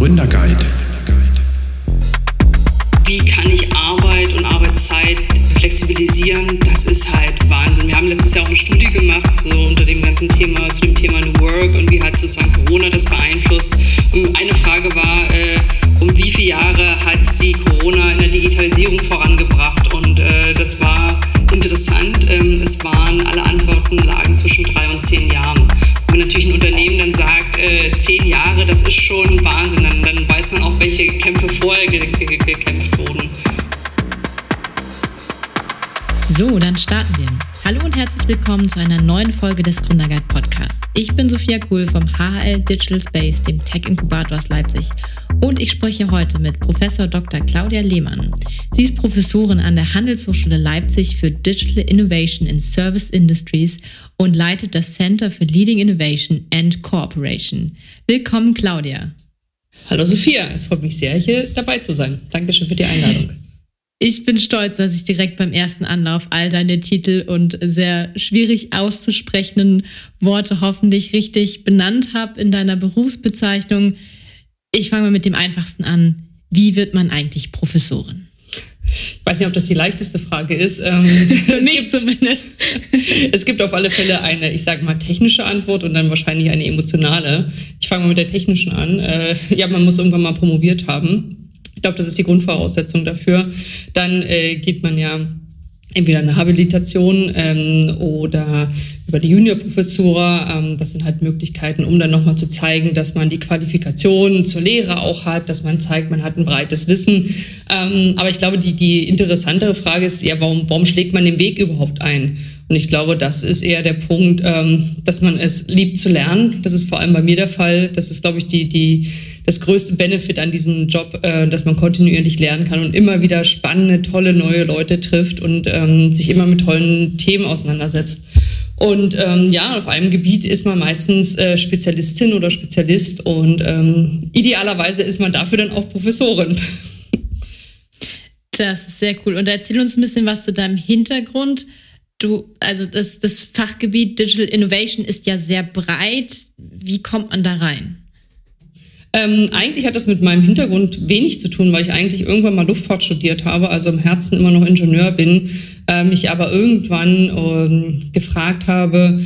Gründerguide. Wie kann ich Arbeit und Arbeitszeit flexibilisieren? Das ist halt Wahnsinn. Wir haben letztes Jahr auch eine Studie gemacht, so unter dem ganzen Thema, zu dem Thema New Work und wie hat sozusagen Corona das beeinflusst. Und eine Frage war, äh, um wie viele Jahre hat sie Corona in der Digitalisierung vorangebracht? Und äh, das war interessant. Ähm, es waren, alle Antworten lagen zwischen drei und zehn Jahren. Wenn natürlich ein Unternehmen dann sagt, äh, zehn Jahre, das ist schon Wahnsinn, dann, dann weiß man auch, welche Kämpfe vorher ge ge gekämpft wurden. So, dann starten wir. Hallo und herzlich willkommen zu einer neuen Folge des Gründerguide Podcasts. Ich bin Sophia Kuhl vom HHL Digital Space, dem Tech Inkubator aus Leipzig. Und ich spreche heute mit Professor Dr. Claudia Lehmann. Sie ist Professorin an der Handelshochschule Leipzig für Digital Innovation in Service Industries und leitet das Center for Leading Innovation and Cooperation. Willkommen, Claudia. Hallo Sophia, es freut mich sehr, hier dabei zu sein. Dankeschön für die Einladung. Ich bin stolz, dass ich direkt beim ersten Anlauf all deine Titel und sehr schwierig auszusprechenden Worte hoffentlich richtig benannt habe in deiner Berufsbezeichnung. Ich fange mal mit dem einfachsten an. Wie wird man eigentlich Professorin? Ich weiß nicht, ob das die leichteste Frage ist. Ähm, Für mich gibt, zumindest. es gibt auf alle Fälle eine, ich sage mal, technische Antwort und dann wahrscheinlich eine emotionale. Ich fange mal mit der technischen an. Äh, ja, man muss irgendwann mal promoviert haben. Ich glaube, das ist die Grundvoraussetzung dafür. Dann äh, geht man ja entweder eine Habilitation ähm, oder über die Juniorprofessur. Ähm, das sind halt Möglichkeiten, um dann nochmal zu zeigen, dass man die Qualifikation zur Lehre auch hat, dass man zeigt, man hat ein breites Wissen. Ähm, aber ich glaube, die, die interessantere Frage ist ja, warum, warum schlägt man den Weg überhaupt ein? Und ich glaube, das ist eher der Punkt, ähm, dass man es liebt zu lernen. Das ist vor allem bei mir der Fall. Das ist, glaube ich, die, die, das größte Benefit an diesem Job, äh, dass man kontinuierlich lernen kann und immer wieder spannende, tolle neue Leute trifft und ähm, sich immer mit tollen Themen auseinandersetzt. Und ähm, ja, auf einem Gebiet ist man meistens äh, Spezialistin oder Spezialist und ähm, idealerweise ist man dafür dann auch Professorin. Das ist sehr cool. Und erzähl uns ein bisschen was zu deinem Hintergrund. Du, also das, das Fachgebiet Digital Innovation ist ja sehr breit. Wie kommt man da rein? Ähm, eigentlich hat das mit meinem Hintergrund wenig zu tun, weil ich eigentlich irgendwann mal Luftfahrt studiert habe, also im Herzen immer noch Ingenieur bin, äh, mich aber irgendwann ähm, gefragt habe,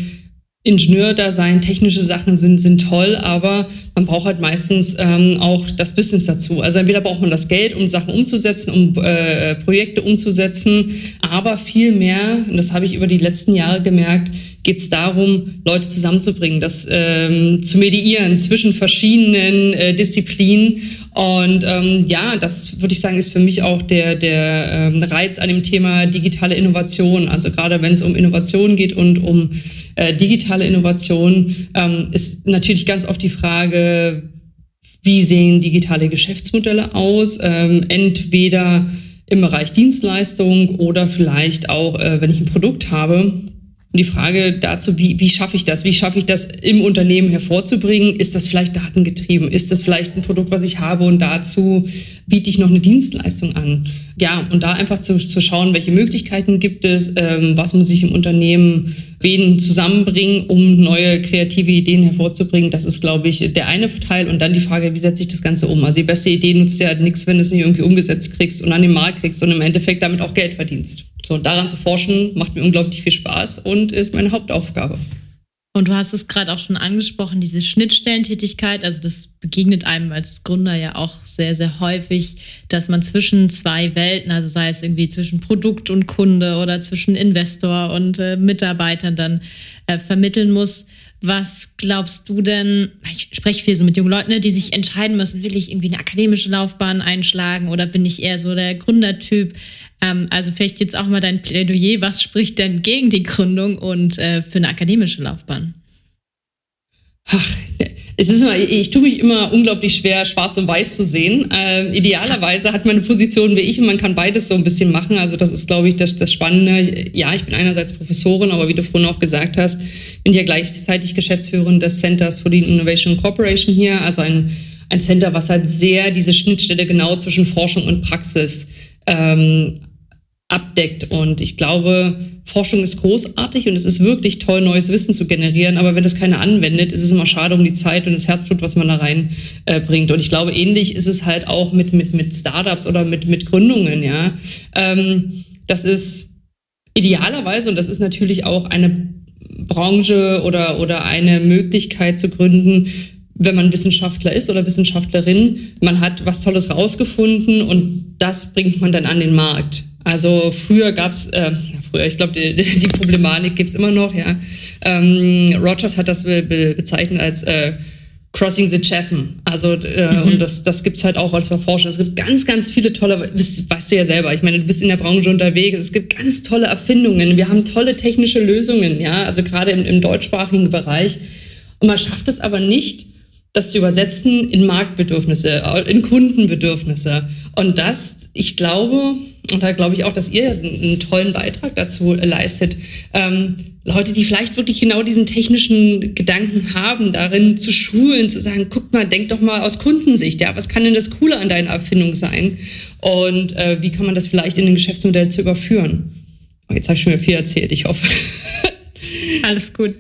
Ingenieurdasein, technische Sachen sind, sind toll, aber man braucht halt meistens ähm, auch das Business dazu. Also entweder braucht man das Geld, um Sachen umzusetzen, um äh, Projekte umzusetzen, aber viel mehr, und das habe ich über die letzten Jahre gemerkt, geht es darum, Leute zusammenzubringen, das ähm, zu mediieren zwischen verschiedenen äh, Disziplinen. Und ähm, ja, das würde ich sagen, ist für mich auch der, der ähm, Reiz an dem Thema digitale Innovation. Also gerade wenn es um Innovation geht und um äh, digitale Innovation, ähm, ist natürlich ganz oft die Frage, wie sehen digitale Geschäftsmodelle aus? Ähm, entweder im Bereich Dienstleistung oder vielleicht auch, äh, wenn ich ein Produkt habe, und die Frage dazu, wie, wie schaffe ich das? Wie schaffe ich das im Unternehmen hervorzubringen? Ist das vielleicht datengetrieben? Ist das vielleicht ein Produkt, was ich habe und dazu biete ich noch eine Dienstleistung an? Ja, und da einfach zu, zu schauen, welche Möglichkeiten gibt es, ähm, was muss ich im Unternehmen wen zusammenbringen, um neue kreative Ideen hervorzubringen. Das ist, glaube ich, der eine Teil. Und dann die Frage, wie setze ich das Ganze um? Also die beste Idee nutzt ja nichts, wenn du es nicht irgendwie umgesetzt kriegst und an den Markt kriegst und im Endeffekt damit auch Geld verdienst. So, daran zu forschen, macht mir unglaublich viel Spaß und ist meine Hauptaufgabe. Und du hast es gerade auch schon angesprochen, diese Schnittstellentätigkeit, also das begegnet einem als Gründer ja auch sehr, sehr häufig, dass man zwischen zwei Welten, also sei es irgendwie zwischen Produkt und Kunde oder zwischen Investor und äh, Mitarbeitern dann äh, vermitteln muss. Was glaubst du denn, ich spreche viel so mit jungen Leuten, ne, die sich entscheiden müssen, will ich irgendwie eine akademische Laufbahn einschlagen oder bin ich eher so der Gründertyp? Ähm, also vielleicht jetzt auch mal dein Plädoyer, was spricht denn gegen die Gründung und äh, für eine akademische Laufbahn? Ach, es ist immer, ich tue mich immer unglaublich schwer, schwarz und weiß zu sehen. Ähm, idealerweise hat man eine Position wie ich und man kann beides so ein bisschen machen. Also das ist, glaube ich, das, das Spannende. Ja, ich bin einerseits Professorin, aber wie du vorhin auch gesagt hast, bin hier gleichzeitig Geschäftsführerin des Centers for the Innovation Corporation hier. Also ein, ein Center, was halt sehr diese Schnittstelle genau zwischen Forschung und Praxis ähm, abdeckt. Und ich glaube, Forschung ist großartig und es ist wirklich toll, neues Wissen zu generieren. Aber wenn das keiner anwendet, ist es immer schade um die Zeit und das Herzblut, was man da reinbringt. Äh, und ich glaube, ähnlich ist es halt auch mit, mit, mit Startups oder mit, mit Gründungen. Ja, ähm, das ist idealerweise, und das ist natürlich auch eine Branche oder, oder eine Möglichkeit zu gründen, wenn man Wissenschaftler ist oder Wissenschaftlerin, man hat was Tolles rausgefunden und das bringt man dann an den Markt. Also früher gab es, äh, früher, ich glaube, die, die Problematik gibt es immer noch, ja. Ähm, Rogers hat das be bezeichnet als äh, Crossing the Chasm. Also, äh, mhm. und das, das gibt es halt auch als Forscher. Es gibt ganz, ganz viele tolle, weißt, weißt du ja selber, ich meine, du bist in der Branche unterwegs, es gibt ganz tolle Erfindungen, wir haben tolle technische Lösungen, ja, also gerade im, im deutschsprachigen Bereich. Und man schafft es aber nicht, das zu übersetzen in Marktbedürfnisse, in Kundenbedürfnisse. Und das, ich glaube, und da glaube ich auch, dass ihr einen tollen Beitrag dazu leistet, ähm, Leute, die vielleicht wirklich genau diesen technischen Gedanken haben, darin zu schulen, zu sagen, guck mal, denk doch mal aus Kundensicht, ja, was kann denn das Coole an deiner Erfindung sein? Und äh, wie kann man das vielleicht in ein Geschäftsmodell zu überführen? Oh, jetzt habe ich schon wieder viel erzählt, ich hoffe. Alles gut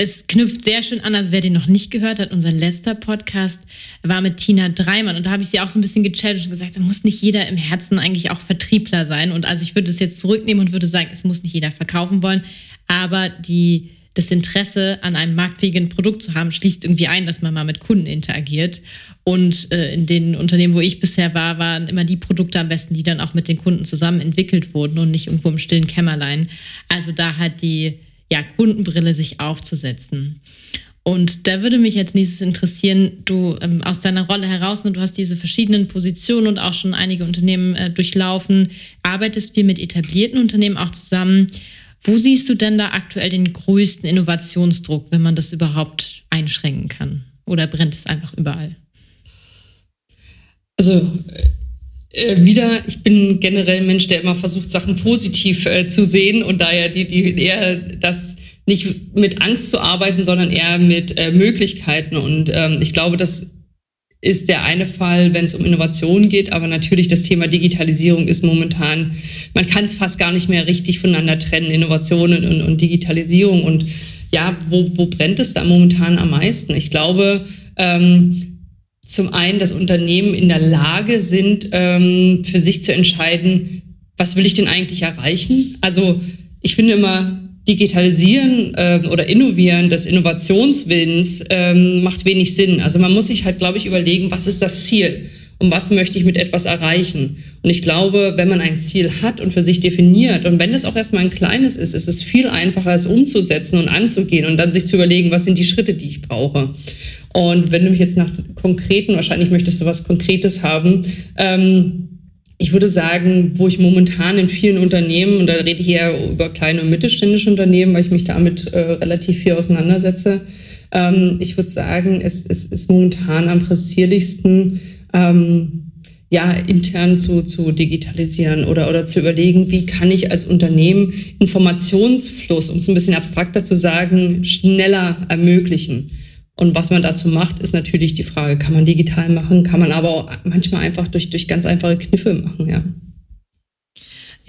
es knüpft sehr schön an, also wer den noch nicht gehört hat, unser letzter Podcast war mit Tina Dreimann. Und da habe ich sie auch so ein bisschen gechallenged und gesagt, da muss nicht jeder im Herzen eigentlich auch Vertriebler sein. Und also ich würde es jetzt zurücknehmen und würde sagen, es muss nicht jeder verkaufen wollen, aber die, das Interesse an einem marktfähigen Produkt zu haben, schließt irgendwie ein, dass man mal mit Kunden interagiert. Und äh, in den Unternehmen, wo ich bisher war, waren immer die Produkte am besten, die dann auch mit den Kunden zusammen entwickelt wurden und nicht irgendwo im stillen Kämmerlein. Also da hat die ja, Kundenbrille sich aufzusetzen. Und da würde mich jetzt nächstes interessieren, du ähm, aus deiner Rolle heraus, ne, du hast diese verschiedenen Positionen und auch schon einige Unternehmen äh, durchlaufen, arbeitest wir mit etablierten Unternehmen auch zusammen. Wo siehst du denn da aktuell den größten Innovationsdruck, wenn man das überhaupt einschränken kann? Oder brennt es einfach überall? Also äh, wieder, ich bin generell ein Mensch, der immer versucht, Sachen positiv äh, zu sehen und daher die, die eher das nicht mit Angst zu arbeiten, sondern eher mit äh, Möglichkeiten. Und ähm, ich glaube, das ist der eine Fall, wenn es um Innovation geht, aber natürlich das Thema Digitalisierung ist momentan, man kann es fast gar nicht mehr richtig voneinander trennen, Innovationen und, und Digitalisierung. Und ja, wo, wo brennt es da momentan am meisten? Ich glaube, ähm, zum einen, dass Unternehmen in der Lage sind, ähm, für sich zu entscheiden, was will ich denn eigentlich erreichen? Also ich finde immer, Digitalisieren äh, oder Innovieren des Innovationswillens ähm, macht wenig Sinn. Also man muss sich halt, glaube ich, überlegen, was ist das Ziel und was möchte ich mit etwas erreichen. Und ich glaube, wenn man ein Ziel hat und für sich definiert und wenn es auch erstmal ein kleines ist, ist es viel einfacher, es umzusetzen und anzugehen und dann sich zu überlegen, was sind die Schritte, die ich brauche. Und wenn du mich jetzt nach konkreten, wahrscheinlich möchtest du was Konkretes haben, ähm, ich würde sagen, wo ich momentan in vielen Unternehmen, und da rede ich eher über kleine und mittelständische Unternehmen, weil ich mich damit äh, relativ viel auseinandersetze, ähm, ich würde sagen, es, es ist momentan am pressierlichsten, ähm, ja, intern zu, zu digitalisieren oder, oder zu überlegen, wie kann ich als Unternehmen Informationsfluss, um es ein bisschen abstrakter zu sagen, schneller ermöglichen. Und was man dazu macht, ist natürlich die Frage, kann man digital machen, kann man aber auch manchmal einfach durch, durch ganz einfache Kniffe machen, ja.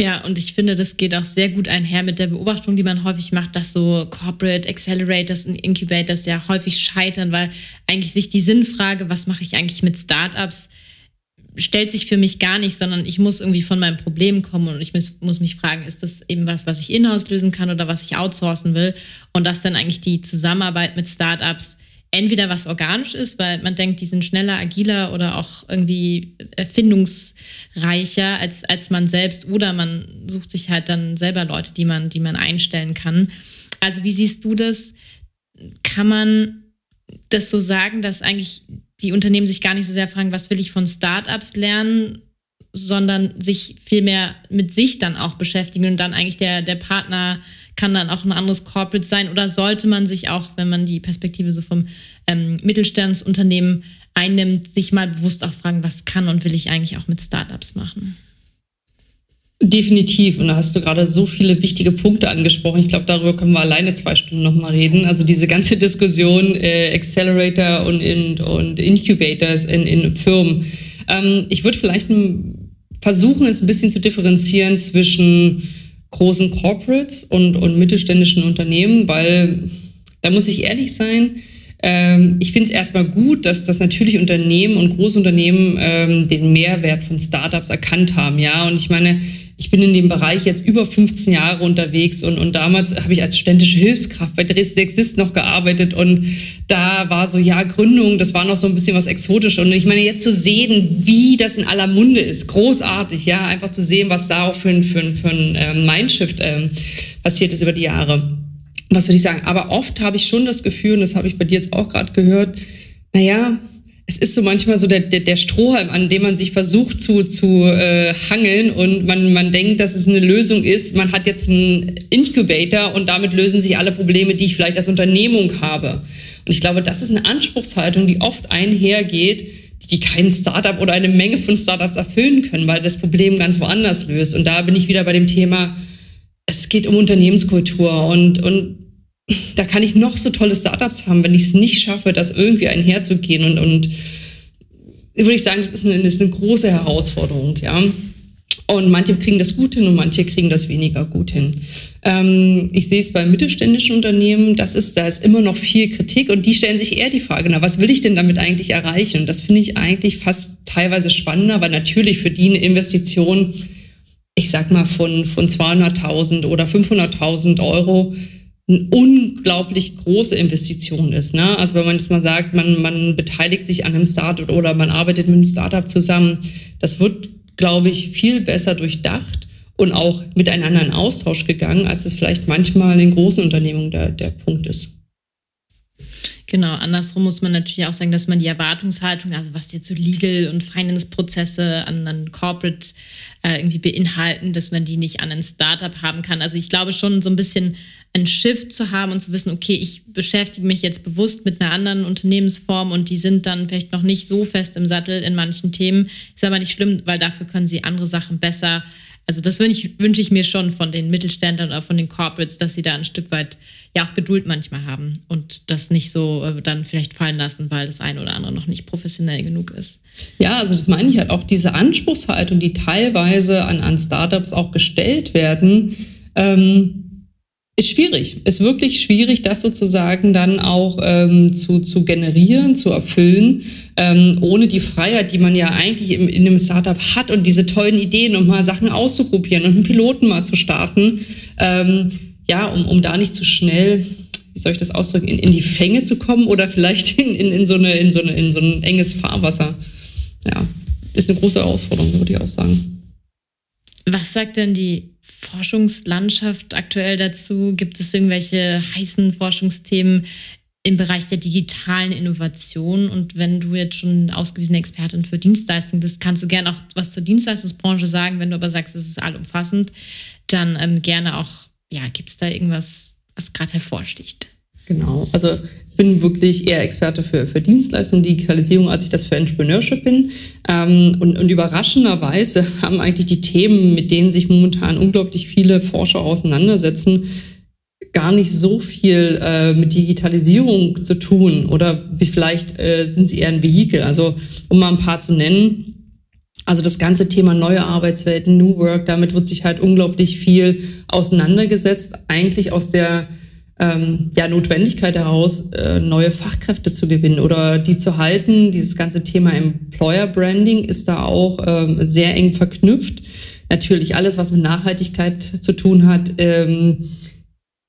Ja, und ich finde, das geht auch sehr gut einher mit der Beobachtung, die man häufig macht, dass so Corporate Accelerators und Incubators ja häufig scheitern, weil eigentlich sich die Sinnfrage, was mache ich eigentlich mit Startups, stellt sich für mich gar nicht, sondern ich muss irgendwie von meinem Problem kommen und ich muss, muss mich fragen, ist das eben was, was ich in-house lösen kann oder was ich outsourcen will? Und dass dann eigentlich die Zusammenarbeit mit Startups entweder was organisch ist, weil man denkt, die sind schneller, agiler oder auch irgendwie erfindungsreicher als, als man selbst, oder man sucht sich halt dann selber Leute, die man, die man einstellen kann. Also wie siehst du das? Kann man das so sagen, dass eigentlich die Unternehmen sich gar nicht so sehr fragen, was will ich von Startups lernen, sondern sich vielmehr mit sich dann auch beschäftigen und dann eigentlich der, der Partner kann dann auch ein anderes Corporate sein oder sollte man sich auch, wenn man die Perspektive so vom ähm, Mittelstandsunternehmen einnimmt, sich mal bewusst auch fragen, was kann und will ich eigentlich auch mit Startups machen? Definitiv. Und da hast du gerade so viele wichtige Punkte angesprochen. Ich glaube, darüber können wir alleine zwei Stunden nochmal reden. Also diese ganze Diskussion äh, Accelerator und, in, und Incubators in, in Firmen. Ähm, ich würde vielleicht versuchen es ein bisschen zu differenzieren zwischen großen Corporates und, und mittelständischen Unternehmen, weil da muss ich ehrlich sein, ähm, ich finde es erstmal gut, dass, dass natürlich Unternehmen und Großunternehmen ähm, den Mehrwert von Startups erkannt haben. Ja, und ich meine, ich bin in dem Bereich jetzt über 15 Jahre unterwegs und, und damals habe ich als studentische Hilfskraft bei Dresden Exist noch gearbeitet und da war so, ja, Gründung, das war noch so ein bisschen was exotisch und ich meine, jetzt zu sehen, wie das in aller Munde ist, großartig, ja, einfach zu sehen, was da auch für ein, für ein, für ein ähm, Mindshift ähm, passiert ist über die Jahre. Was würde ich sagen? Aber oft habe ich schon das Gefühl, und das habe ich bei dir jetzt auch gerade gehört, naja, es ist so manchmal so der, der, der Strohhalm, an dem man sich versucht zu, zu äh, hangeln und man, man denkt, dass es eine Lösung ist. Man hat jetzt einen Incubator und damit lösen sich alle Probleme, die ich vielleicht als Unternehmung habe. Und ich glaube, das ist eine Anspruchshaltung, die oft einhergeht, die kein Startup oder eine Menge von Startups erfüllen können, weil das Problem ganz woanders löst. Und da bin ich wieder bei dem Thema, es geht um Unternehmenskultur und, und da kann ich noch so tolle Startups haben, wenn ich es nicht schaffe, das irgendwie einherzugehen. Und, und würde ich sagen, das ist, eine, das ist eine große Herausforderung, ja. Und manche kriegen das gut hin und manche kriegen das weniger gut hin. Ähm, ich sehe es bei mittelständischen Unternehmen, das ist, da ist immer noch viel Kritik und die stellen sich eher die Frage, na, was will ich denn damit eigentlich erreichen? Und das finde ich eigentlich fast teilweise spannender, weil natürlich für die eine Investition, ich sag mal, von, von 200.000 oder 500.000 Euro eine unglaublich große Investition ist. Ne? Also wenn man jetzt mal sagt, man, man beteiligt sich an einem Startup oder man arbeitet mit einem Startup zusammen, das wird, glaube ich, viel besser durchdacht und auch miteinander in Austausch gegangen, als es vielleicht manchmal in großen Unternehmungen der, der Punkt ist. Genau, andersrum muss man natürlich auch sagen, dass man die Erwartungshaltung, also was jetzt so Legal- und Finance-Prozesse an, an Corporate äh, irgendwie beinhalten, dass man die nicht an ein Startup haben kann. Also ich glaube schon so ein bisschen ein Shift zu haben und zu wissen, okay, ich beschäftige mich jetzt bewusst mit einer anderen Unternehmensform und die sind dann vielleicht noch nicht so fest im Sattel in manchen Themen. Ist aber nicht schlimm, weil dafür können sie andere Sachen besser. Also das wünsche ich, wünsche ich mir schon von den Mittelständlern oder von den Corporates, dass sie da ein Stück weit ja auch Geduld manchmal haben und das nicht so äh, dann vielleicht fallen lassen, weil das eine oder andere noch nicht professionell genug ist. Ja, also das meine ich halt auch diese Anspruchshaltung, die teilweise an, an Startups auch gestellt werden. Ähm, ist schwierig, ist wirklich schwierig, das sozusagen dann auch ähm, zu, zu generieren, zu erfüllen, ähm, ohne die Freiheit, die man ja eigentlich im, in einem Startup hat und diese tollen Ideen, um mal Sachen auszuprobieren und einen Piloten mal zu starten. Ähm, ja, um, um da nicht zu schnell, wie soll ich das ausdrücken, in, in die Fänge zu kommen oder vielleicht in, in, in, so eine, in, so eine, in so ein enges Fahrwasser. Ja, ist eine große Herausforderung, würde ich auch sagen. Was sagt denn die Forschungslandschaft aktuell dazu? Gibt es irgendwelche heißen Forschungsthemen im Bereich der digitalen Innovation? Und wenn du jetzt schon ausgewiesene Expertin für Dienstleistungen bist, kannst du gerne auch was zur Dienstleistungsbranche sagen. Wenn du aber sagst, es ist allumfassend, dann ähm, gerne auch, ja, gibt es da irgendwas, was gerade hervorsticht? Genau, also bin wirklich eher Experte für, für Dienstleistungen, Digitalisierung, als ich das für Entrepreneurship bin. Ähm, und, und überraschenderweise haben eigentlich die Themen, mit denen sich momentan unglaublich viele Forscher auseinandersetzen, gar nicht so viel äh, mit Digitalisierung zu tun oder vielleicht äh, sind sie eher ein Vehikel. Also um mal ein paar zu nennen. Also das ganze Thema neue Arbeitswelten, New Work, damit wird sich halt unglaublich viel auseinandergesetzt, eigentlich aus der ähm, ja, Notwendigkeit heraus, äh, neue Fachkräfte zu gewinnen oder die zu halten. Dieses ganze Thema Employer Branding ist da auch ähm, sehr eng verknüpft. Natürlich alles, was mit Nachhaltigkeit zu tun hat, ähm,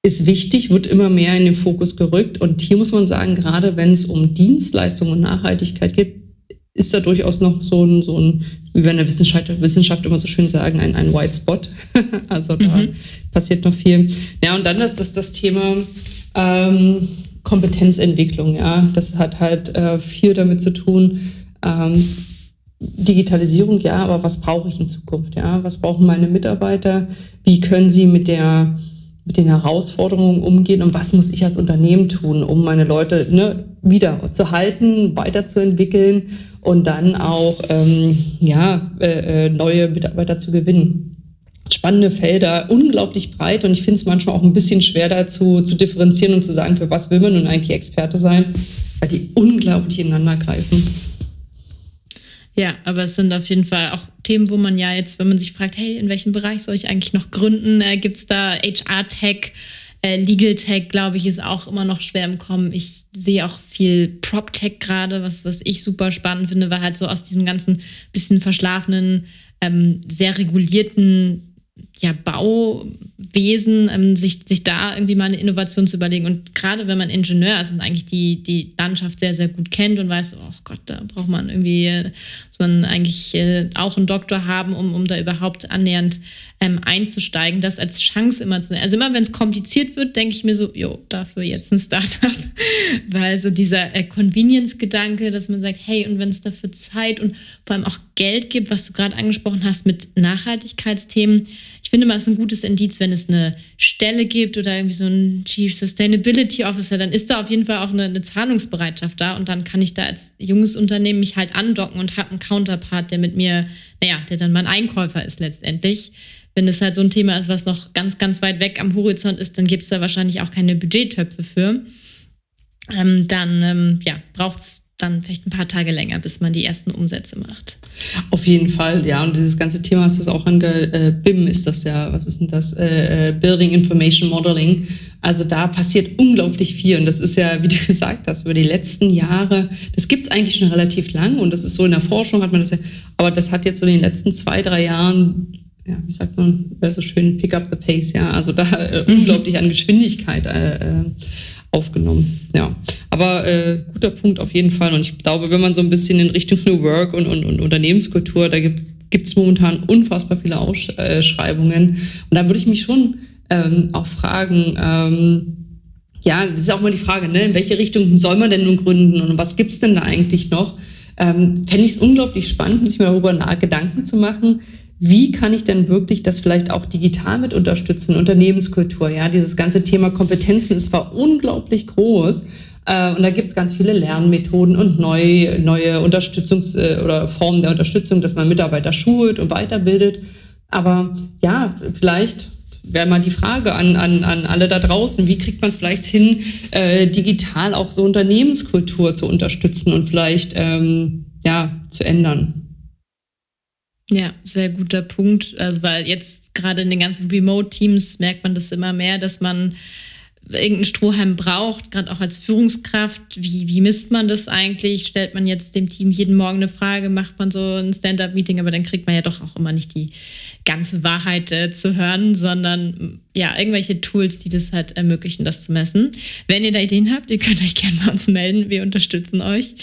ist wichtig, wird immer mehr in den Fokus gerückt. Und hier muss man sagen, gerade wenn es um Dienstleistungen und Nachhaltigkeit geht, ist da durchaus noch so ein, so ein wie wir in der Wissenschaft, Wissenschaft immer so schön sagen, ein, ein White Spot. also da mhm. passiert noch viel. Ja, und dann das, das, das Thema ähm, Kompetenzentwicklung, ja. Das hat halt äh, viel damit zu tun. Ähm, Digitalisierung, ja, aber was brauche ich in Zukunft? Ja? Was brauchen meine Mitarbeiter? Wie können sie mit der mit den Herausforderungen umgehen und was muss ich als Unternehmen tun, um meine Leute ne, wieder zu halten, weiterzuentwickeln und dann auch ähm, ja, äh, äh, neue Mitarbeiter zu gewinnen. Spannende Felder, unglaublich breit und ich finde es manchmal auch ein bisschen schwer dazu zu differenzieren und zu sagen, für was will man nun eigentlich Experte sein, weil die unglaublich ineinander greifen. Ja, aber es sind auf jeden Fall auch Themen, wo man ja jetzt, wenn man sich fragt, hey, in welchem Bereich soll ich eigentlich noch gründen? Äh, Gibt es da HR-Tech? Äh, Legal Tech, glaube ich, ist auch immer noch schwer im Kommen. Ich sehe auch viel Prop Tech gerade, was, was ich super spannend finde, weil halt so aus diesem ganzen bisschen verschlafenen, ähm, sehr regulierten ja, Bauwesen, ähm, sich, sich da irgendwie mal eine Innovation zu überlegen. Und gerade wenn man Ingenieur ist und eigentlich die, die Landschaft sehr, sehr gut kennt und weiß, oh Gott, da braucht man irgendwie, äh, muss man eigentlich äh, auch einen Doktor haben, um, um da überhaupt annähernd ähm, einzusteigen, das als Chance immer zu nehmen. Also immer wenn es kompliziert wird, denke ich mir so, jo, dafür jetzt ein Startup. Weil so dieser äh, Convenience-Gedanke, dass man sagt, hey, und wenn es dafür Zeit und vor allem auch Geld gibt, was du gerade angesprochen hast mit Nachhaltigkeitsthemen, ich finde mal, es ist ein gutes Indiz, wenn es eine Stelle gibt oder irgendwie so ein Chief Sustainability Officer, dann ist da auf jeden Fall auch eine, eine Zahlungsbereitschaft da und dann kann ich da als junges Unternehmen mich halt andocken und habe einen Counterpart, der mit mir, naja, der dann mein Einkäufer ist letztendlich wenn es halt so ein Thema ist, was noch ganz, ganz weit weg am Horizont ist, dann gibt es da wahrscheinlich auch keine Budgettöpfe für. Ähm, dann ähm, ja, braucht es dann vielleicht ein paar Tage länger, bis man die ersten Umsätze macht. Auf jeden Fall, ja. Und dieses ganze Thema hast du es auch ange... Äh, BIM ist das ja, was ist denn das? Äh, äh, Building Information Modeling. Also da passiert unglaublich viel. Und das ist ja, wie du gesagt hast, über die letzten Jahre, das gibt es eigentlich schon relativ lang. Und das ist so in der Forschung hat man das ja, aber das hat jetzt so in den letzten zwei, drei Jahren ja, wie sagt man, so schön, pick up the pace, ja, also da äh, unglaublich an Geschwindigkeit äh, äh, aufgenommen, ja. Aber äh, guter Punkt auf jeden Fall und ich glaube, wenn man so ein bisschen in Richtung New Work und, und, und Unternehmenskultur, da gibt es momentan unfassbar viele Ausschreibungen und da würde ich mich schon ähm, auch fragen, ähm, ja, das ist auch mal die Frage, ne, in welche Richtung soll man denn nun gründen und was gibt's denn da eigentlich noch? Ähm, Fände ich es unglaublich spannend, sich mal darüber Gedanken zu machen, wie kann ich denn wirklich das vielleicht auch digital mit unterstützen? Unternehmenskultur, ja, dieses ganze Thema Kompetenzen ist zwar unglaublich groß, äh, und da gibt es ganz viele Lernmethoden und neu, neue Unterstützungs- äh, oder Formen der Unterstützung, dass man Mitarbeiter schult und weiterbildet. Aber ja, vielleicht wäre mal die Frage an, an, an alle da draußen, wie kriegt man es vielleicht hin, äh, digital auch so Unternehmenskultur zu unterstützen und vielleicht ähm, ja, zu ändern? Ja, sehr guter Punkt. Also, weil jetzt gerade in den ganzen Remote-Teams merkt man das immer mehr, dass man irgendeinen Strohhalm braucht, gerade auch als Führungskraft. Wie, wie misst man das eigentlich? Stellt man jetzt dem Team jeden Morgen eine Frage, macht man so ein Stand-up-Meeting, aber dann kriegt man ja doch auch immer nicht die ganze Wahrheit äh, zu hören, sondern ja, irgendwelche Tools, die das halt ermöglichen, das zu messen. Wenn ihr da Ideen habt, ihr könnt euch gerne bei uns melden. Wir unterstützen euch.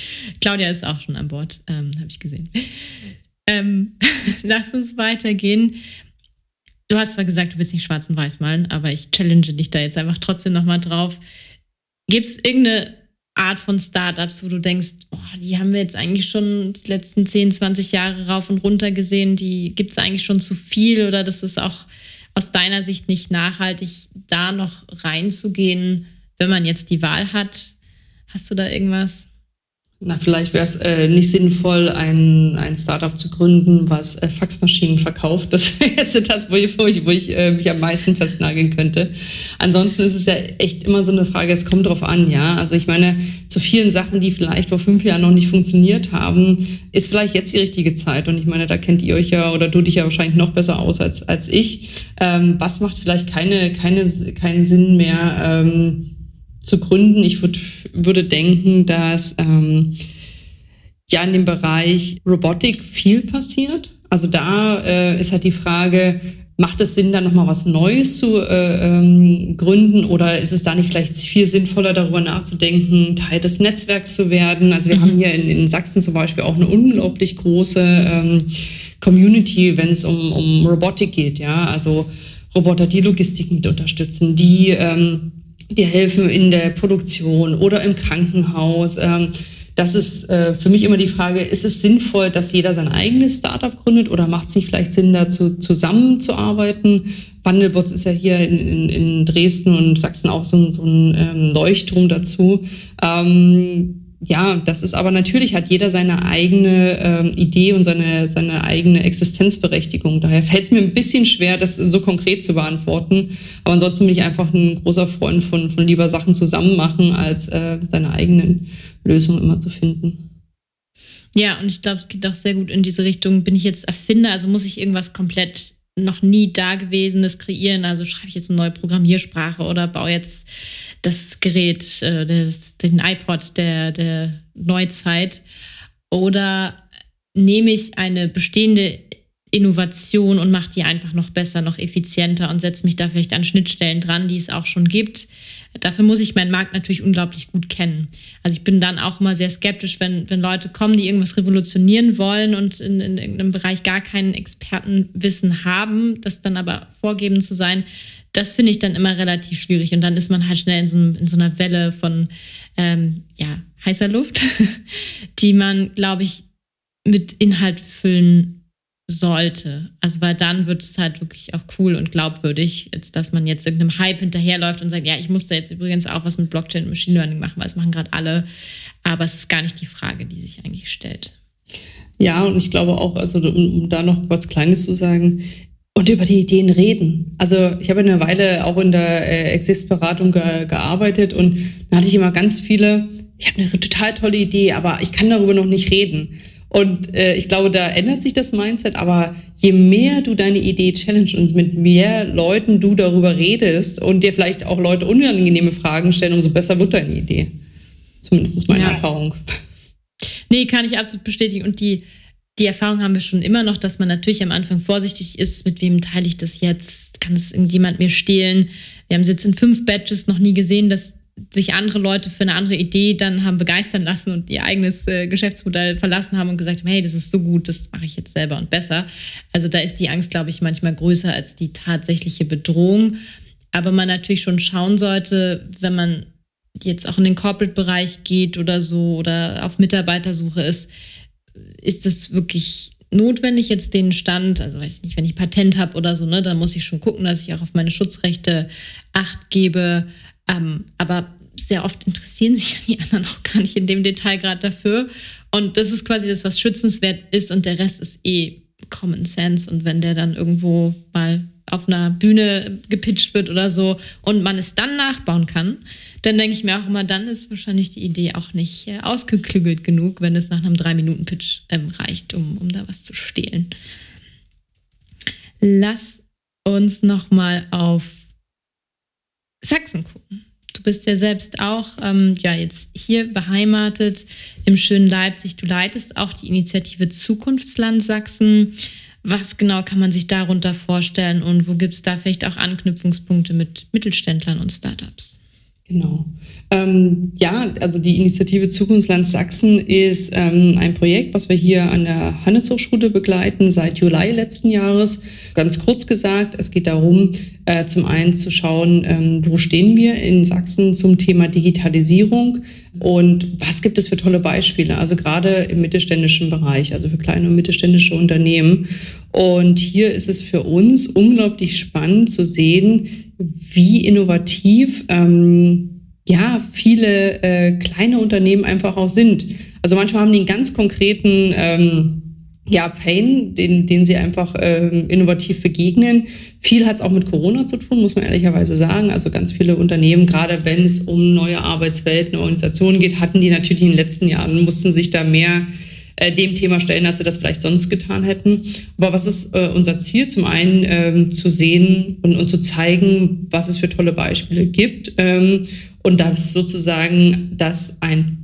Claudia ist auch schon an Bord, ähm, habe ich gesehen. Ähm, lass uns weitergehen. Du hast zwar gesagt, du willst nicht schwarz und weiß malen, aber ich challenge dich da jetzt einfach trotzdem nochmal drauf. Gibt es irgendeine Art von Startups, wo du denkst, oh, die haben wir jetzt eigentlich schon die letzten 10, 20 Jahre rauf und runter gesehen, die gibt es eigentlich schon zu viel oder das ist auch aus deiner Sicht nicht nachhaltig, da noch reinzugehen, wenn man jetzt die Wahl hat? Hast du da irgendwas? Na, vielleicht wäre es äh, nicht sinnvoll, ein, ein Startup zu gründen, was äh, Faxmaschinen verkauft. Das wäre jetzt das, wo ich, wo ich, wo ich äh, mich am meisten festnageln könnte. Ansonsten ist es ja echt immer so eine Frage, es kommt drauf an, ja. Also ich meine, zu vielen Sachen, die vielleicht vor fünf Jahren noch nicht funktioniert haben, ist vielleicht jetzt die richtige Zeit. Und ich meine, da kennt ihr euch ja oder du dich ja wahrscheinlich noch besser aus als, als ich. Ähm, was macht vielleicht keine, keine, keinen Sinn mehr? Ähm, zu gründen. Ich würd, würde denken, dass ähm, ja in dem Bereich Robotik viel passiert. Also da äh, ist halt die Frage, macht es Sinn, da nochmal was Neues zu äh, ähm, gründen oder ist es da nicht vielleicht viel sinnvoller, darüber nachzudenken, Teil des Netzwerks zu werden? Also wir mhm. haben hier in, in, Sachsen zum Beispiel auch eine unglaublich große ähm, Community, wenn es um, um Robotik geht, ja, also Roboter, die Logistik mit unterstützen, die ähm, dir helfen in der Produktion oder im Krankenhaus. Ähm, das ist äh, für mich immer die Frage, ist es sinnvoll, dass jeder sein eigenes Startup gründet oder macht es nicht vielleicht Sinn, dazu zusammenzuarbeiten? Wandelbots ist ja hier in, in, in Dresden und Sachsen auch so ein, so ein ähm, Leuchtturm dazu. Ähm, ja, das ist aber natürlich hat jeder seine eigene ähm, Idee und seine, seine eigene Existenzberechtigung. Daher fällt es mir ein bisschen schwer, das so konkret zu beantworten. Aber ansonsten bin ich einfach ein großer Freund von, von lieber Sachen zusammen machen, als äh, seine eigenen Lösungen immer zu finden. Ja, und ich glaube, es geht auch sehr gut in diese Richtung. Bin ich jetzt Erfinder, also muss ich irgendwas komplett noch nie Dagewesenes kreieren? Also schreibe ich jetzt eine neue Programmiersprache oder baue jetzt das Gerät, äh, den iPod der, der Neuzeit? Oder nehme ich eine bestehende Innovation und mache die einfach noch besser, noch effizienter und setze mich da vielleicht an Schnittstellen dran, die es auch schon gibt. Dafür muss ich meinen Markt natürlich unglaublich gut kennen. Also ich bin dann auch immer sehr skeptisch, wenn, wenn Leute kommen, die irgendwas revolutionieren wollen und in, in irgendeinem Bereich gar kein Expertenwissen haben, das dann aber vorgeben zu sein, das finde ich dann immer relativ schwierig. Und dann ist man halt schnell in so, in so einer Welle von ähm, ja, heißer Luft, die man, glaube ich, mit Inhalt füllen sollte. Also weil dann wird es halt wirklich auch cool und glaubwürdig, als dass man jetzt irgendeinem Hype hinterherläuft und sagt, ja, ich muss da jetzt übrigens auch was mit Blockchain und Machine Learning machen, weil es machen gerade alle. Aber es ist gar nicht die Frage, die sich eigentlich stellt. Ja, und ich glaube auch, also um da noch was Kleines zu sagen, und über die Ideen reden. Also ich habe eine Weile auch in der äh, Exist-Beratung ge gearbeitet und da hatte ich immer ganz viele, ich habe eine total tolle Idee, aber ich kann darüber noch nicht reden. Und äh, ich glaube, da ändert sich das Mindset, aber je mehr du deine Idee challenge und mit mehr Leuten du darüber redest und dir vielleicht auch Leute unangenehme Fragen stellen, umso besser wird deine Idee. Zumindest ist meine ja. Erfahrung. Nee, kann ich absolut bestätigen. Und die, die Erfahrung haben wir schon immer noch, dass man natürlich am Anfang vorsichtig ist, mit wem teile ich das jetzt? Kann es irgendjemand mir stehlen? Wir haben es jetzt in fünf Badges noch nie gesehen, dass sich andere Leute für eine andere Idee dann haben begeistern lassen und ihr eigenes äh, Geschäftsmodell verlassen haben und gesagt haben, hey, das ist so gut, das mache ich jetzt selber und besser. Also da ist die Angst, glaube ich, manchmal größer als die tatsächliche Bedrohung. Aber man natürlich schon schauen sollte, wenn man jetzt auch in den Corporate-Bereich geht oder so oder auf Mitarbeitersuche ist, ist es wirklich notwendig jetzt den Stand, also weiß ich nicht, wenn ich Patent habe oder so, ne, dann muss ich schon gucken, dass ich auch auf meine Schutzrechte Acht gebe. Ähm, aber sehr oft interessieren sich ja die anderen auch gar nicht in dem Detail gerade dafür. Und das ist quasi das, was schützenswert ist und der Rest ist eh Common Sense. Und wenn der dann irgendwo mal auf einer Bühne gepitcht wird oder so und man es dann nachbauen kann, dann denke ich mir auch immer, dann ist wahrscheinlich die Idee auch nicht äh, ausgeklügelt genug, wenn es nach einem Drei-Minuten-Pitch ähm, reicht, um, um da was zu stehlen. Lass uns nochmal auf Sachsen gucken. Du bist ja selbst auch ähm, ja, jetzt hier beheimatet im schönen Leipzig. Du leitest auch die Initiative Zukunftsland Sachsen. Was genau kann man sich darunter vorstellen und wo gibt es da vielleicht auch Anknüpfungspunkte mit Mittelständlern und Startups? Genau. Ähm, ja, also die Initiative Zukunftsland Sachsen ist ähm, ein Projekt, was wir hier an der Handelshochschule begleiten seit Juli letzten Jahres. Ganz kurz gesagt, es geht darum, äh, zum einen zu schauen, ähm, wo stehen wir in Sachsen zum Thema Digitalisierung und was gibt es für tolle Beispiele, also gerade im mittelständischen Bereich, also für kleine und mittelständische Unternehmen. Und hier ist es für uns unglaublich spannend zu sehen, wie innovativ ähm, ja viele äh, kleine Unternehmen einfach auch sind. Also manchmal haben die einen ganz konkreten ähm, ja, Pain, den, den sie einfach ähm, innovativ begegnen. Viel hat es auch mit Corona zu tun, muss man ehrlicherweise sagen. Also ganz viele Unternehmen, gerade wenn es um neue Arbeitswelten, Organisationen geht, hatten die natürlich in den letzten Jahren, mussten sich da mehr äh, dem Thema stellen, als sie das vielleicht sonst getan hätten. Aber was ist äh, unser Ziel? Zum einen ähm, zu sehen und, und zu zeigen, was es für tolle Beispiele gibt ähm, und dass sozusagen das ein,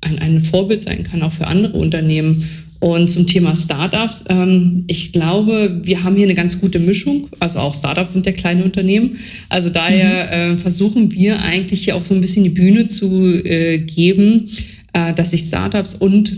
ein, ein Vorbild sein kann, auch für andere Unternehmen. Und zum Thema Startups, ähm, ich glaube, wir haben hier eine ganz gute Mischung. Also auch Startups sind ja kleine Unternehmen. Also daher mhm. äh, versuchen wir eigentlich hier auch so ein bisschen die Bühne zu äh, geben, äh, dass sich Startups und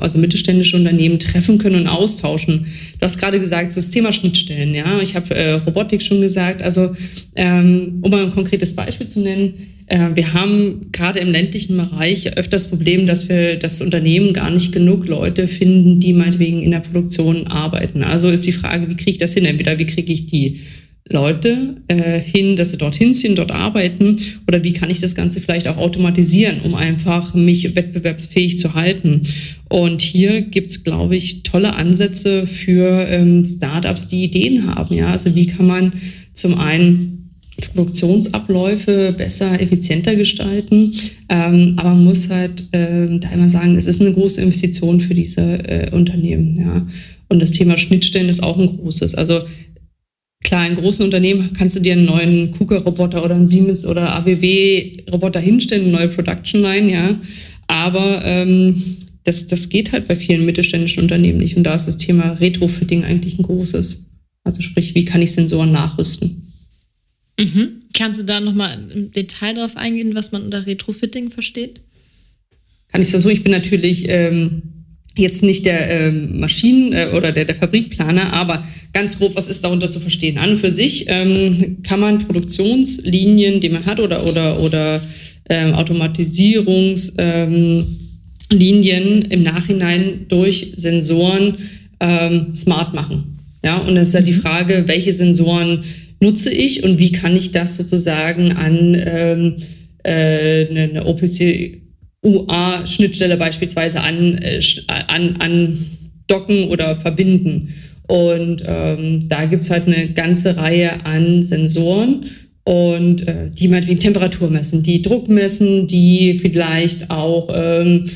also mittelständische Unternehmen treffen können und austauschen. Du hast gerade gesagt, so das Thema Schnittstellen, ja. Ich habe äh, Robotik schon gesagt. Also ähm, um mal ein konkretes Beispiel zu nennen, äh, wir haben gerade im ländlichen Bereich öfter das Problem, dass wir das Unternehmen gar nicht genug Leute finden, die meinetwegen in der Produktion arbeiten. Also ist die Frage, wie kriege ich das hin? Entweder wie kriege ich die Leute äh, hin, dass sie dorthin ziehen, dort arbeiten? Oder wie kann ich das Ganze vielleicht auch automatisieren, um einfach mich wettbewerbsfähig zu halten? Und hier gibt's, glaube ich, tolle Ansätze für ähm, Startups, die Ideen haben. Ja, also wie kann man zum einen Produktionsabläufe besser, effizienter gestalten. Ähm, aber man muss halt ähm, da immer sagen, es ist eine große Investition für diese äh, Unternehmen. Ja. Und das Thema Schnittstellen ist auch ein großes. Also klar, in großen Unternehmen kannst du dir einen neuen KUKA-Roboter oder einen Siemens oder ABB-Roboter hinstellen, eine neue Production Line, ja. Aber ähm, das, das geht halt bei vielen mittelständischen Unternehmen nicht. Und da ist das Thema Retrofitting eigentlich ein großes. Also sprich, wie kann ich Sensoren nachrüsten? Mhm. Kannst du da nochmal im Detail darauf eingehen, was man unter Retrofitting versteht? Kann ich das so? Ich bin natürlich ähm, jetzt nicht der ähm, Maschinen- äh, oder der, der Fabrikplaner, aber ganz grob, was ist darunter zu verstehen? An und für sich ähm, kann man Produktionslinien, die man hat, oder, oder, oder ähm, Automatisierungslinien ähm, im Nachhinein durch Sensoren ähm, smart machen. Ja, und das ist ja halt die mhm. Frage, welche Sensoren nutze ich und wie kann ich das sozusagen an ähm, äh, eine, eine OPC UA-Schnittstelle beispielsweise an, äh, an, an docken oder verbinden. Und ähm, da gibt es halt eine ganze Reihe an Sensoren und äh, die meinetwegen Temperatur messen, die Druck messen, die vielleicht auch ähm,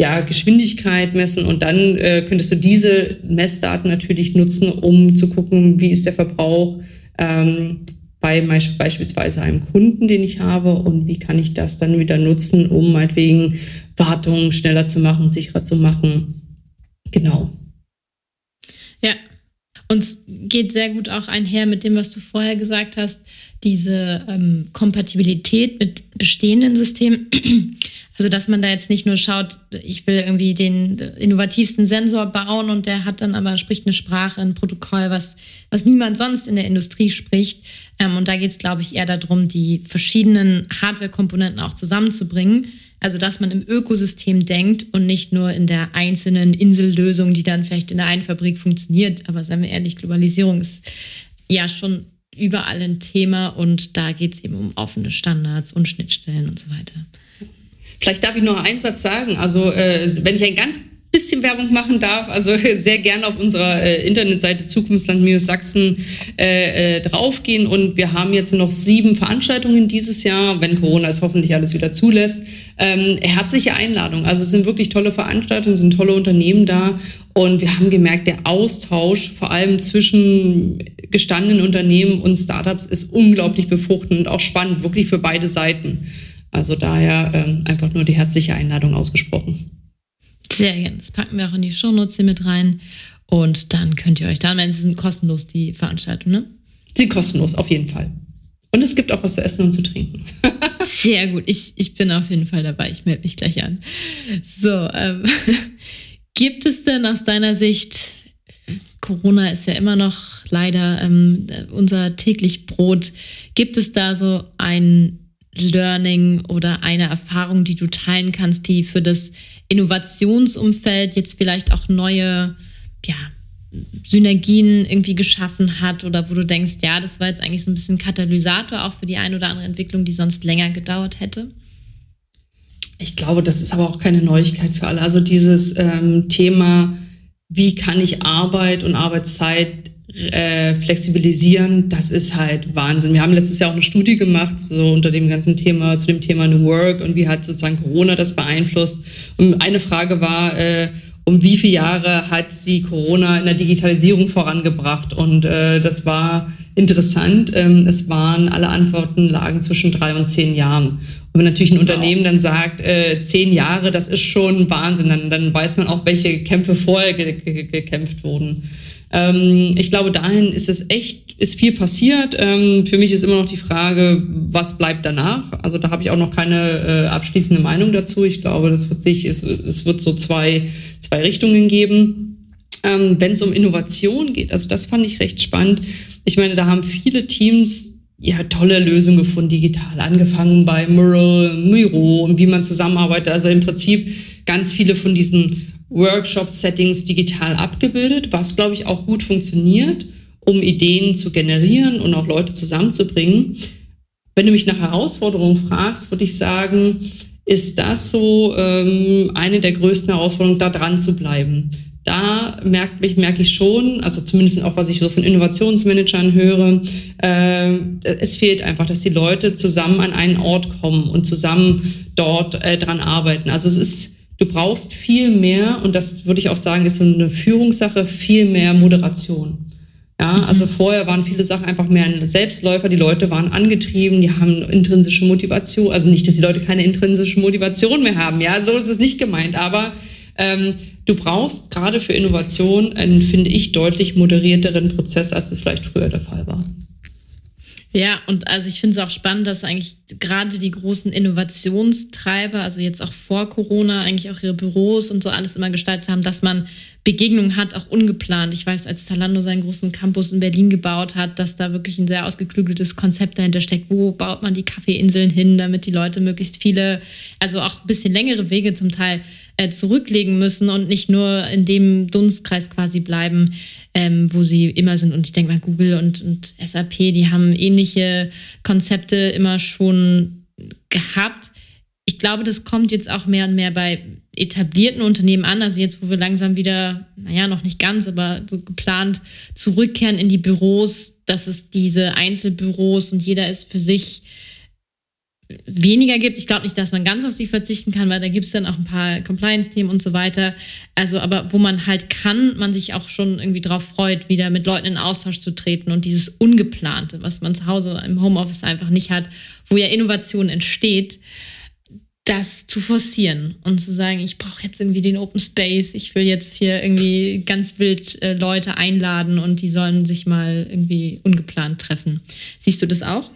ja, Geschwindigkeit messen und dann äh, könntest du diese Messdaten natürlich nutzen, um zu gucken, wie ist der Verbrauch ähm, bei beispielsweise einem Kunden, den ich habe und wie kann ich das dann wieder nutzen, um meinetwegen Wartungen schneller zu machen, sicherer zu machen. Genau. Ja, und es geht sehr gut auch einher mit dem, was du vorher gesagt hast, diese ähm, Kompatibilität mit bestehenden Systemen. Also, dass man da jetzt nicht nur schaut, ich will irgendwie den innovativsten Sensor bauen und der hat dann aber, spricht eine Sprache, ein Protokoll, was, was niemand sonst in der Industrie spricht. Ähm, und da geht es, glaube ich, eher darum, die verschiedenen Hardware-Komponenten auch zusammenzubringen. Also, dass man im Ökosystem denkt und nicht nur in der einzelnen Insellösung, die dann vielleicht in der einen Fabrik funktioniert. Aber seien wir ehrlich, Globalisierung ist ja schon überall ein Thema und da geht es eben um offene Standards und Schnittstellen und so weiter. Vielleicht darf ich noch einen Satz sagen. Also, äh, wenn ich ein ganz bisschen Werbung machen darf, also sehr gerne auf unserer äh, Internetseite Zukunftsland-Sachsen äh, äh, draufgehen. Und wir haben jetzt noch sieben Veranstaltungen dieses Jahr, wenn Corona es hoffentlich alles wieder zulässt. Ähm, herzliche Einladung. Also es sind wirklich tolle Veranstaltungen, es sind tolle Unternehmen da. Und wir haben gemerkt, der Austausch, vor allem zwischen gestandenen Unternehmen und Startups, ist unglaublich befruchtend und auch spannend, wirklich für beide Seiten. Also daher ähm, einfach nur die herzliche Einladung ausgesprochen. Sehr gerne. Das packen wir auch in die Shownotes hier mit rein. Und dann könnt ihr euch da, sie sind kostenlos, die Veranstaltung, ne? Sie sind kostenlos, auf jeden Fall. Und es gibt auch was zu essen und zu trinken. Sehr gut. Ich, ich bin auf jeden Fall dabei. Ich melde mich gleich an. So, ähm, gibt es denn aus deiner Sicht, Corona ist ja immer noch leider ähm, unser täglich Brot, gibt es da so ein Learning oder eine Erfahrung, die du teilen kannst, die für das Innovationsumfeld jetzt vielleicht auch neue ja, Synergien irgendwie geschaffen hat oder wo du denkst, ja, das war jetzt eigentlich so ein bisschen Katalysator auch für die ein oder andere Entwicklung, die sonst länger gedauert hätte? Ich glaube, das ist aber auch keine Neuigkeit für alle. Also dieses ähm, Thema, wie kann ich Arbeit und Arbeitszeit äh, flexibilisieren, das ist halt Wahnsinn. Wir haben letztes Jahr auch eine Studie gemacht, so unter dem ganzen Thema, zu dem Thema New Work und wie hat sozusagen Corona das beeinflusst. Und eine Frage war, äh, um wie viele Jahre hat die Corona in der Digitalisierung vorangebracht? Und äh, das war interessant. Ähm, es waren, alle Antworten lagen zwischen drei und zehn Jahren. Und wenn natürlich ein wow. Unternehmen dann sagt, äh, zehn Jahre, das ist schon Wahnsinn, dann, dann weiß man auch, welche Kämpfe vorher ge ge gekämpft wurden. Ähm, ich glaube, dahin ist es echt, ist viel passiert. Ähm, für mich ist immer noch die Frage, was bleibt danach? Also da habe ich auch noch keine äh, abschließende Meinung dazu. Ich glaube, das wird sich, es, es wird so zwei, zwei Richtungen geben. Ähm, Wenn es um Innovation geht, also das fand ich recht spannend. Ich meine, da haben viele Teams ja, tolle Lösungen gefunden, digital, angefangen bei Mural, Miro und wie man zusammenarbeitet. Also im Prinzip ganz viele von diesen Workshop-Settings digital abgebildet, was, glaube ich, auch gut funktioniert, um Ideen zu generieren und auch Leute zusammenzubringen. Wenn du mich nach Herausforderungen fragst, würde ich sagen, ist das so ähm, eine der größten Herausforderungen, da dran zu bleiben. da merke ich, merke ich schon, also zumindest auch was ich so von Innovationsmanagern höre, äh, es fehlt einfach, dass die Leute zusammen an einen Ort kommen und zusammen dort äh, dran arbeiten. Also es ist, du brauchst viel mehr, und das würde ich auch sagen, ist so eine Führungssache, viel mehr Moderation. Ja, mhm. also vorher waren viele Sachen einfach mehr ein Selbstläufer. Die Leute waren angetrieben, die haben intrinsische Motivation. Also nicht, dass die Leute keine intrinsische Motivation mehr haben. Ja, so ist es nicht gemeint. Aber ähm, du brauchst gerade für Innovation einen, finde ich, deutlich moderierteren Prozess, als es vielleicht früher der Fall war. Ja, und also ich finde es auch spannend, dass eigentlich gerade die großen Innovationstreiber, also jetzt auch vor Corona, eigentlich auch ihre Büros und so alles immer gestaltet haben, dass man Begegnungen hat, auch ungeplant. Ich weiß, als Zalando seinen großen Campus in Berlin gebaut hat, dass da wirklich ein sehr ausgeklügeltes Konzept dahinter steckt. Wo baut man die Kaffeeinseln hin, damit die Leute möglichst viele, also auch ein bisschen längere Wege zum Teil äh, zurücklegen müssen und nicht nur in dem Dunstkreis quasi bleiben, ähm, wo sie immer sind. Und ich denke mal, Google und, und SAP, die haben ähnliche Konzepte immer schon gehabt. Ich glaube, das kommt jetzt auch mehr und mehr bei etablierten Unternehmen an. Also jetzt, wo wir langsam wieder, naja, noch nicht ganz, aber so geplant zurückkehren in die Büros, dass es diese Einzelbüros und jeder ist für sich weniger gibt. Ich glaube nicht, dass man ganz auf sie verzichten kann, weil da gibt es dann auch ein paar Compliance-Themen und so weiter. Also, aber wo man halt kann, man sich auch schon irgendwie drauf freut, wieder mit Leuten in Austausch zu treten und dieses Ungeplante, was man zu Hause im Homeoffice einfach nicht hat, wo ja Innovation entsteht, das zu forcieren und zu sagen, ich brauche jetzt irgendwie den Open Space, ich will jetzt hier irgendwie ganz wild äh, Leute einladen und die sollen sich mal irgendwie ungeplant treffen. Siehst du das auch?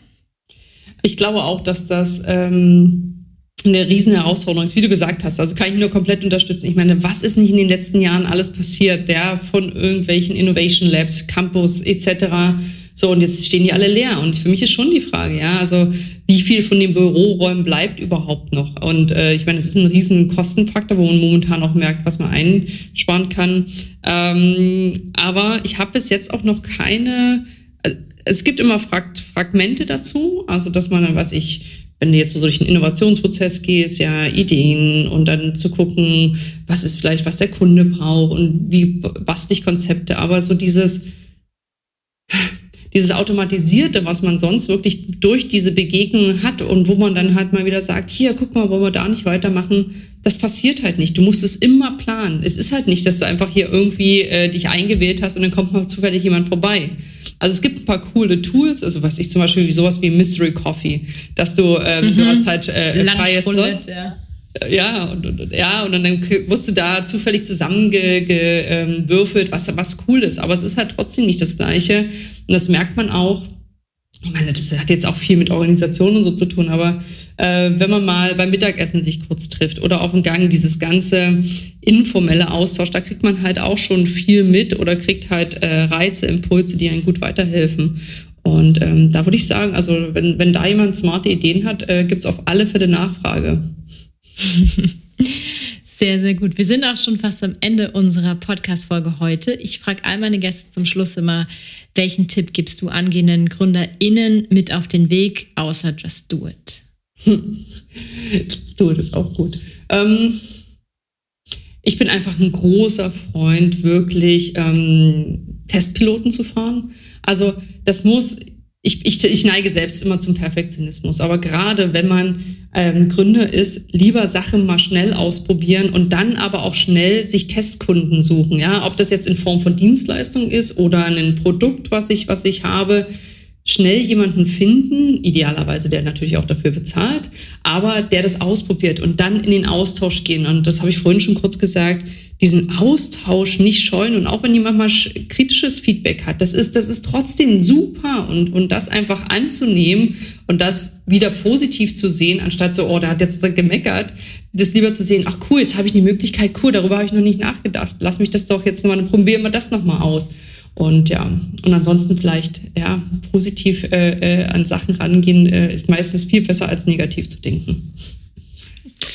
Ich glaube auch, dass das ähm, eine riesen Herausforderung ist, wie du gesagt hast. Also kann ich nur komplett unterstützen. Ich meine, was ist nicht in den letzten Jahren alles passiert, der von irgendwelchen Innovation Labs, Campus etc. So, und jetzt stehen die alle leer. Und für mich ist schon die Frage, ja, also wie viel von den Büroräumen bleibt überhaupt noch? Und äh, ich meine, es ist ein riesen Kostenfaktor, wo man momentan auch merkt, was man einsparen kann. Ähm, aber ich habe bis jetzt auch noch keine es gibt immer Frag Fragmente dazu, also dass man dann, weiß ich, wenn du jetzt so durch einen Innovationsprozess gehst, ja, Ideen und dann zu gucken, was ist vielleicht, was der Kunde braucht und wie bastel ich Konzepte, aber so dieses, dieses Automatisierte, was man sonst wirklich durch diese Begegnungen hat und wo man dann halt mal wieder sagt, hier, guck mal, wollen wir da nicht weitermachen, das passiert halt nicht. Du musst es immer planen. Es ist halt nicht, dass du einfach hier irgendwie äh, dich eingewählt hast und dann kommt mal zufällig jemand vorbei. Also es gibt ein paar coole Tools, also was ich zum Beispiel wie sowas wie Mystery Coffee, dass du, ähm, mhm. du hast halt äh, freie Slots. Ja. Ja, und, und, ja, und dann wirst du da zufällig zusammengewürfelt, ähm, was, was cool ist. Aber es ist halt trotzdem nicht das Gleiche. Und das merkt man auch. Ich meine, das hat jetzt auch viel mit Organisation und so zu tun, aber äh, wenn man mal beim Mittagessen sich kurz trifft oder auf dem Gang, dieses ganze informelle Austausch, da kriegt man halt auch schon viel mit oder kriegt halt äh, Reize, Impulse, die einem gut weiterhelfen. Und ähm, da würde ich sagen, also wenn, wenn da jemand smarte Ideen hat, äh, gibt es auf alle Fälle Nachfrage. Sehr, sehr gut. Wir sind auch schon fast am Ende unserer Podcast-Folge heute. Ich frage all meine Gäste zum Schluss immer, welchen Tipp gibst du angehenden GründerInnen mit auf den Weg, außer Just Do It? Do It ist auch gut. Ähm, ich bin einfach ein großer Freund, wirklich ähm, Testpiloten zu fahren. Also das muss, ich, ich, ich neige selbst immer zum Perfektionismus, aber gerade wenn man ähm, Gründer ist, lieber Sachen mal schnell ausprobieren und dann aber auch schnell sich Testkunden suchen. Ja, ob das jetzt in Form von Dienstleistung ist oder ein Produkt, was ich, was ich habe schnell jemanden finden, idealerweise der natürlich auch dafür bezahlt, aber der das ausprobiert und dann in den Austausch gehen. Und das habe ich vorhin schon kurz gesagt, diesen Austausch nicht scheuen und auch wenn jemand mal kritisches Feedback hat, das ist, das ist trotzdem super und, und das einfach anzunehmen und das wieder positiv zu sehen, anstatt so, oh, der hat jetzt gemeckert, das lieber zu sehen, ach cool, jetzt habe ich die Möglichkeit, cool, darüber habe ich noch nicht nachgedacht, lass mich das doch jetzt nochmal, probieren wir das nochmal aus. Und ja, und ansonsten vielleicht ja positiv äh, äh, an Sachen rangehen, äh, ist meistens viel besser als negativ zu denken.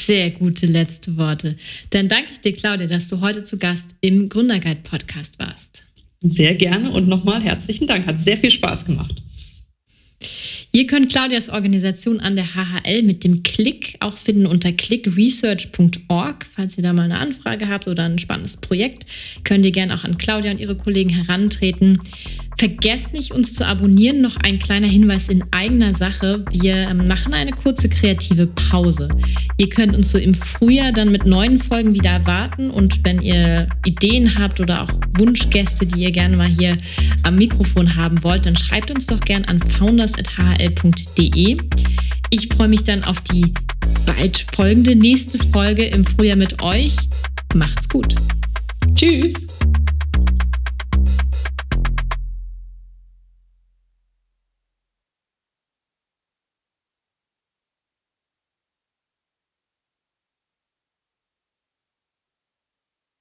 Sehr gute letzte Worte. Dann danke ich dir, Claudia, dass du heute zu Gast im Gründerguide Podcast warst. Sehr gerne und nochmal herzlichen Dank. Hat sehr viel Spaß gemacht. Ihr könnt Claudias Organisation an der HHL mit dem Klick auch finden unter clickresearch.org. Falls ihr da mal eine Anfrage habt oder ein spannendes Projekt, könnt ihr gerne auch an Claudia und ihre Kollegen herantreten. Vergesst nicht, uns zu abonnieren. Noch ein kleiner Hinweis in eigener Sache. Wir ähm, machen eine kurze kreative Pause. Ihr könnt uns so im Frühjahr dann mit neuen Folgen wieder erwarten. Und wenn ihr Ideen habt oder auch Wunschgäste, die ihr gerne mal hier am Mikrofon haben wollt, dann schreibt uns doch gerne an founders.hl.de. Ich freue mich dann auf die bald folgende nächste Folge im Frühjahr mit euch. Macht's gut. Tschüss.